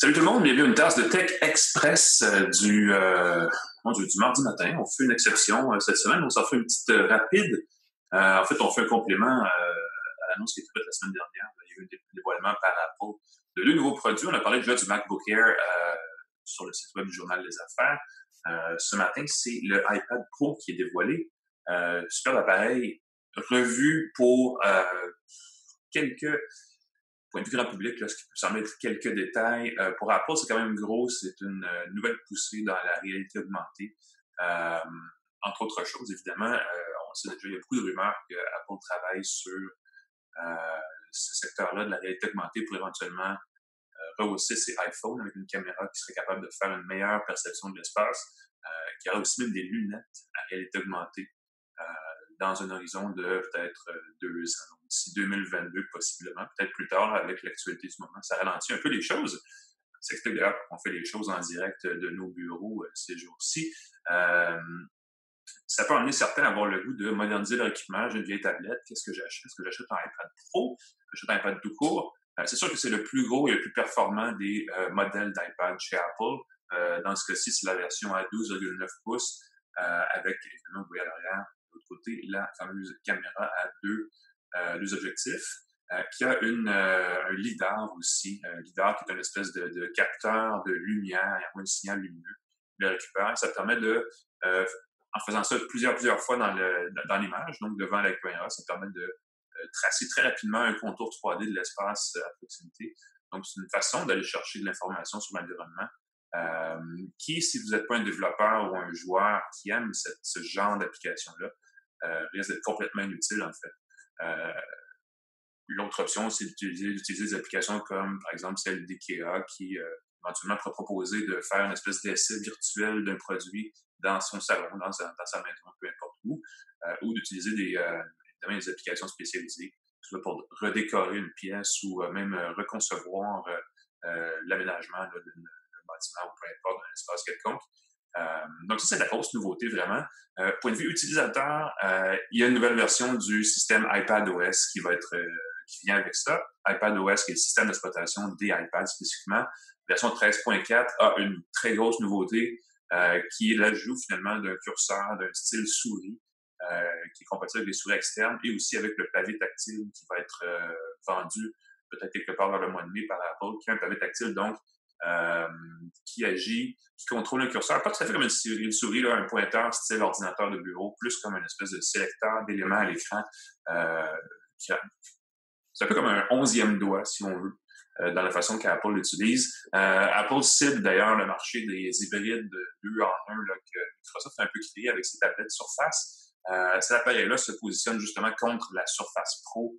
Salut tout le monde, bienvenue à une tasse de Tech Express euh, du, euh, du mardi matin. On fait une exception euh, cette semaine, on s'en fait une petite rapide. en fait, on fait un complément à l'annonce qui a été faite la semaine dernière. Il y a eu un dévoilement par Apple de deux nouveaux produits. On a parlé déjà du MacBook Air sur le site web du Journal des Affaires. ce matin, c'est le iPad Pro qui est dévoilé. super appareil, revu pour quelques point de vue grand public, là, ce qui peut sembler être quelques détails. Euh, pour Apple, c'est quand même gros. C'est une euh, nouvelle poussée dans la réalité augmentée. Euh, entre autres choses, évidemment, on sait déjà, il y a beaucoup de rumeurs qu'Apple travaille sur ce secteur-là de la réalité augmentée pour éventuellement rehausser ses iPhones avec une caméra qui serait capable de faire une meilleure perception de l'espace, qui aura aussi même des lunettes à réalité augmentée dans un horizon de peut-être euh, deux ans, d'ici 2022 possiblement, peut-être plus tard avec l'actualité du moment. Ça ralentit un peu les choses. C'est que d'ailleurs qu'on fait les choses en direct de nos bureaux euh, ces jours-ci. Euh, ça peut amener certains à avoir le goût de moderniser leur équipement. J'ai une vieille tablette, qu'est-ce que j'achète? Est-ce que j'achète un iPad Pro? J'achète un iPad tout court? Euh, c'est sûr que c'est le plus gros et le plus performant des modèles d'iPad chez Apple. Dans ce cas-ci, c'est la version à 12,9 pouces avec, évidemment, vous voyez à l'arrière, de l'autre côté, la fameuse caméra à 2 euh, les objectifs. Euh, qui a une, euh, un lidar aussi, un lidar qui est une espèce de, de capteur de lumière, il y a un signal lumineux, le récupère, ça permet de, euh, en faisant ça plusieurs, plusieurs fois dans l'image, dans donc devant la caméra, ça permet de euh, tracer très rapidement un contour 3D de l'espace à proximité. Donc, c'est une façon d'aller chercher de l'information sur l'environnement euh, qui, si vous n'êtes pas un développeur ou un joueur qui aime ce genre d'application-là, risque d'être complètement inutile, en fait. Euh, l'autre option, c'est d'utiliser, des applications comme, par exemple, celle d'IKEA qui euh, éventuellement pourra proposer de faire une espèce d'essai virtuel d'un produit dans son salon, dans sa, maison, peu importe où, euh, ou d'utiliser des, euh, des applications spécialisées, soit pour redécorer une pièce ou même reconcevoir l'aménagement d'un bâtiment ou peu importe, d'un espace quelconque. Euh, donc, ça, c'est la grosse nouveauté vraiment. Euh, point de vue utilisateur, euh, il y a une nouvelle version du système iPadOS qui va être qui vient avec ça. iPadOS, qui est le système d'exploitation des iPads spécifiquement. Version 13.4 a une très grosse nouveauté qui est l'ajout finalement d'un curseur d'un style souris qui est compatible avec les souris externes et aussi avec le pavé tactile qui va être vendu peut-être quelque part vers le mois de mai par Apple, qui est un pavé tactile donc euh, qui agit, qui contrôle un curseur, pas tout à fait comme une, souris, un pointeur style ordinateur de bureau, plus comme une espèce de sélecteur d'éléments à l'écran. Euh, c'est un peu comme un onzième doigt, si on veut, euh, dans la façon qu'Apple l'utilise. Apple cible d'ailleurs le marché des hybrides de deux en un que Microsoft a un peu créé avec ses tablettes Surface. cet appareil-là se positionne justement contre la Surface Pro,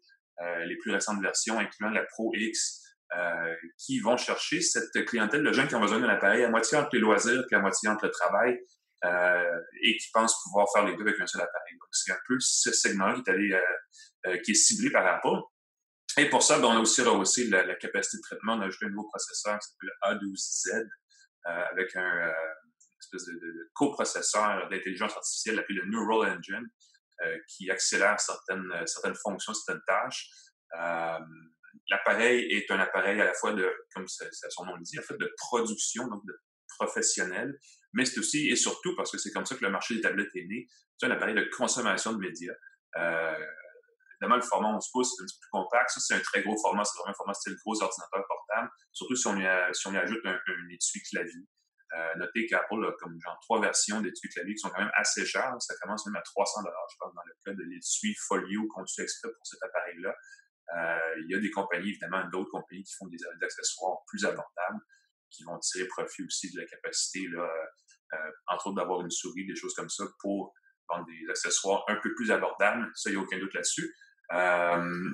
les plus récentes versions, incluant la Pro X, euh, qui vont chercher cette clientèle de jeunes qui ont besoin d'un appareil à moitié entre les loisirs et à moitié entre le travail euh, et qui pensent pouvoir faire les deux avec un seul appareil. Donc, c'est un peu ce segment qui est allé, euh, qui est ciblé par Apple. Et pour ça, ben, on a aussi rehaussé la, capacité de traitement. On a ajouté un nouveau processeur qui s'appelle A12Z avec un espèce de, de coprocesseur d'intelligence artificielle appelé le Neural Engine qui accélère certaines, certaines fonctions, certaines tâches l'appareil est un appareil à la fois de, comme son nom le dit, en fait, de production, donc de professionnel, mais c'est aussi et surtout parce que c'est comme ça que le marché des tablettes est né, c'est un appareil de consommation de médias. Euh, évidemment, le format 11 pouces, c'est un petit peu plus compact. Ça, c'est un très gros format. C'est vraiment un format style gros ordinateur portable. Surtout si on y, ajoute un, étui clavier. Euh, notez qu'Apple a comme genre trois versions d'étui clavier qui sont quand même assez chères. Ça commence même à 300 dollars, je pense, dans le cas de l'étui Folio conçu exprès pour cet appareil-là. Euh, il y a des compagnies, évidemment, d'autres compagnies qui font des, accessoires plus abordables, qui vont tirer profit aussi de la capacité, là, euh, euh, entre autres, d'avoir une souris, des choses comme ça, pour vendre des accessoires un peu plus abordables. Ça, il n'y a aucun doute là-dessus.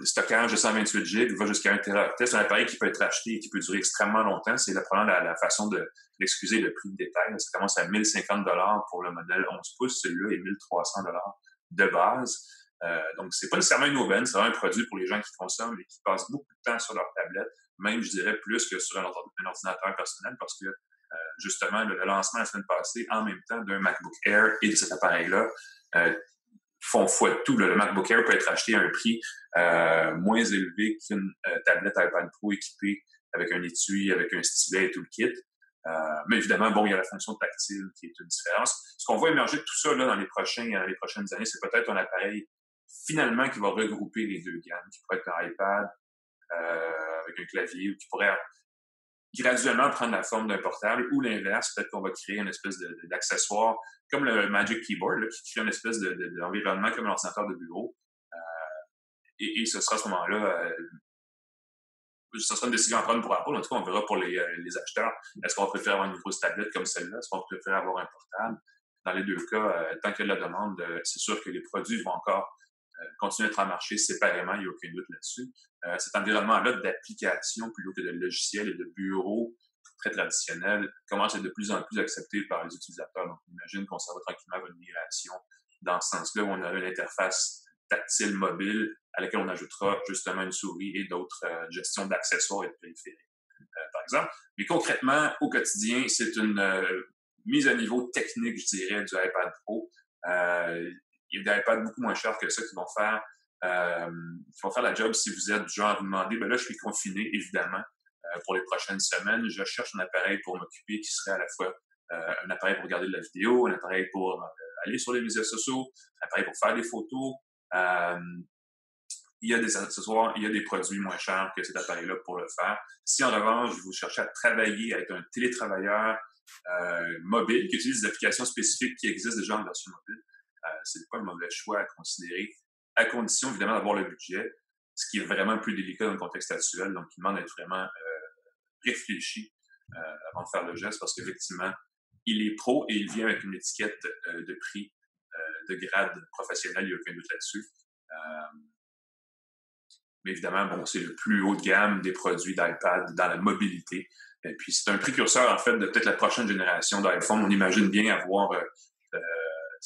Stockage de 128 GB va jusqu'à 1 Teraoctet. C'est un appareil qui peut être acheté et qui peut durer extrêmement longtemps. C'est probablement la, la façon de l'excuser le prix de détail. Ça commence à 1050 pour le modèle 11 pouces. Celui-là est 1300 de base. Euh, donc, c'est pas nécessairement une aubaine, c'est un produit pour les gens qui consomment et qui passent beaucoup de temps sur leur tablette, même, je dirais, plus que sur un, ordinateur personnel, parce que, euh, justement, le, lancement la semaine passée, en même temps d'un MacBook Air et de cet appareil-là, euh, font foi de tout. Le MacBook Air peut être acheté à un prix euh, moins élevé qu'une tablette iPad Pro équipée avec un étui, avec un stylet et tout le kit. Mais évidemment, bon, il y a la fonction tactile qui est une différence. Ce qu'on voit émerger de tout ça là, dans les, prochains, dans les prochaines années, c'est peut-être un appareil finalement qui va regrouper les deux gammes, qui pourrait être un iPad euh, avec un clavier ou qui pourrait graduellement prendre la forme d'un portable ou l'inverse, peut-être qu'on va créer une espèce d'accessoire comme le Magic Keyboard qui crée une espèce d'environnement de, comme un ordinateur de bureau. Euh, et, ce sera à ce moment-là euh, ce sera une décision à prendre pour Apple. En tout cas, on verra pour les, les acheteurs. Est-ce qu'on préfère avoir une grosse tablette comme celle-là? Est-ce qu'on préfère avoir un portable? Dans les deux cas, tant qu'il y a de la demande, c'est sûr que les produits vont encore continuer à être en marché séparément, il n'y a aucun doute là-dessus. cet environnement-là d'application plutôt que de logiciels et de bureaux très traditionnels commence à être de plus en plus accepté par les utilisateurs. Donc, on imagine qu'on s'en va tranquillement vers une migration dans ce sens-là où on a une interface tactile mobile à laquelle on ajoutera justement une souris et d'autres euh, gestions d'accessoires et de périphériques, euh, par exemple. Mais concrètement, au quotidien, c'est une euh, mise à niveau technique, je dirais, du iPad Pro. Il y a des iPads beaucoup moins chers que ça qui vont faire qui vont faire la job si vous êtes du genre à vous demander, ben là, je suis confiné, évidemment, pour les prochaines semaines. Je cherche un appareil pour m'occuper qui serait à la fois un appareil pour regarder de la vidéo, un appareil pour aller sur les médias sociaux, un appareil pour faire des photos, euh, il y a des accessoires, il y a des produits moins chers que cet appareil-là pour le faire. Si en revanche, vous cherchez à travailler, à être un télétravailleur euh, mobile qui utilise des applications spécifiques qui existent déjà en version mobile, euh, c'est pas un mauvais choix à considérer, à condition évidemment d'avoir le budget, ce qui est vraiment plus délicat dans le contexte actuel, donc il demande d'être vraiment euh, réfléchi euh, avant de faire le geste parce qu'effectivement, il est pro et il vient avec une étiquette euh, de prix de grade professionnel, il n'y a aucun doute là-dessus. Mais évidemment, bon, c'est le plus haut de gamme des produits d'iPad dans la mobilité. Et puis, c'est un précurseur, en fait, de peut-être la prochaine génération d'iPhone. On imagine bien avoir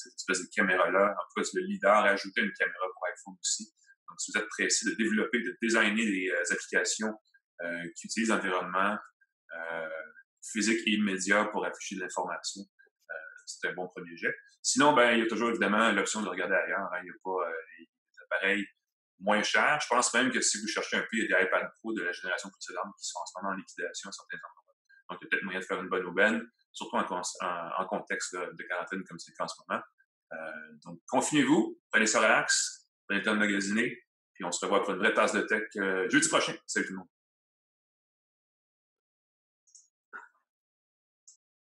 cette espèce de caméra-là. En plus, le leader a ajouté une caméra pour iPhone aussi. Donc, si vous êtes pressé de développer, de designer des applications qui utilisent l'environnement physique et immédiat pour afficher de l'information, c'est un bon premier jet. Sinon, ben, il y a toujours évidemment l'option de regarder ailleurs. Hein. Il y a pas euh, des appareils moins chers. Je pense même que si vous cherchez un peu, il y a des iPad Pro de la génération précédente qui sont en ce moment en liquidation à certains endroits. Donc, il y a peut-être moyen de faire une bonne aubaine, surtout en, contexte de quarantaine comme c'est le cas en ce moment. Euh, donc, confinez-vous, prenez ça relax, prenez le temps de magasiner, puis on se revoit pour une vraie tasse de tech jeudi prochain. Salut tout le monde.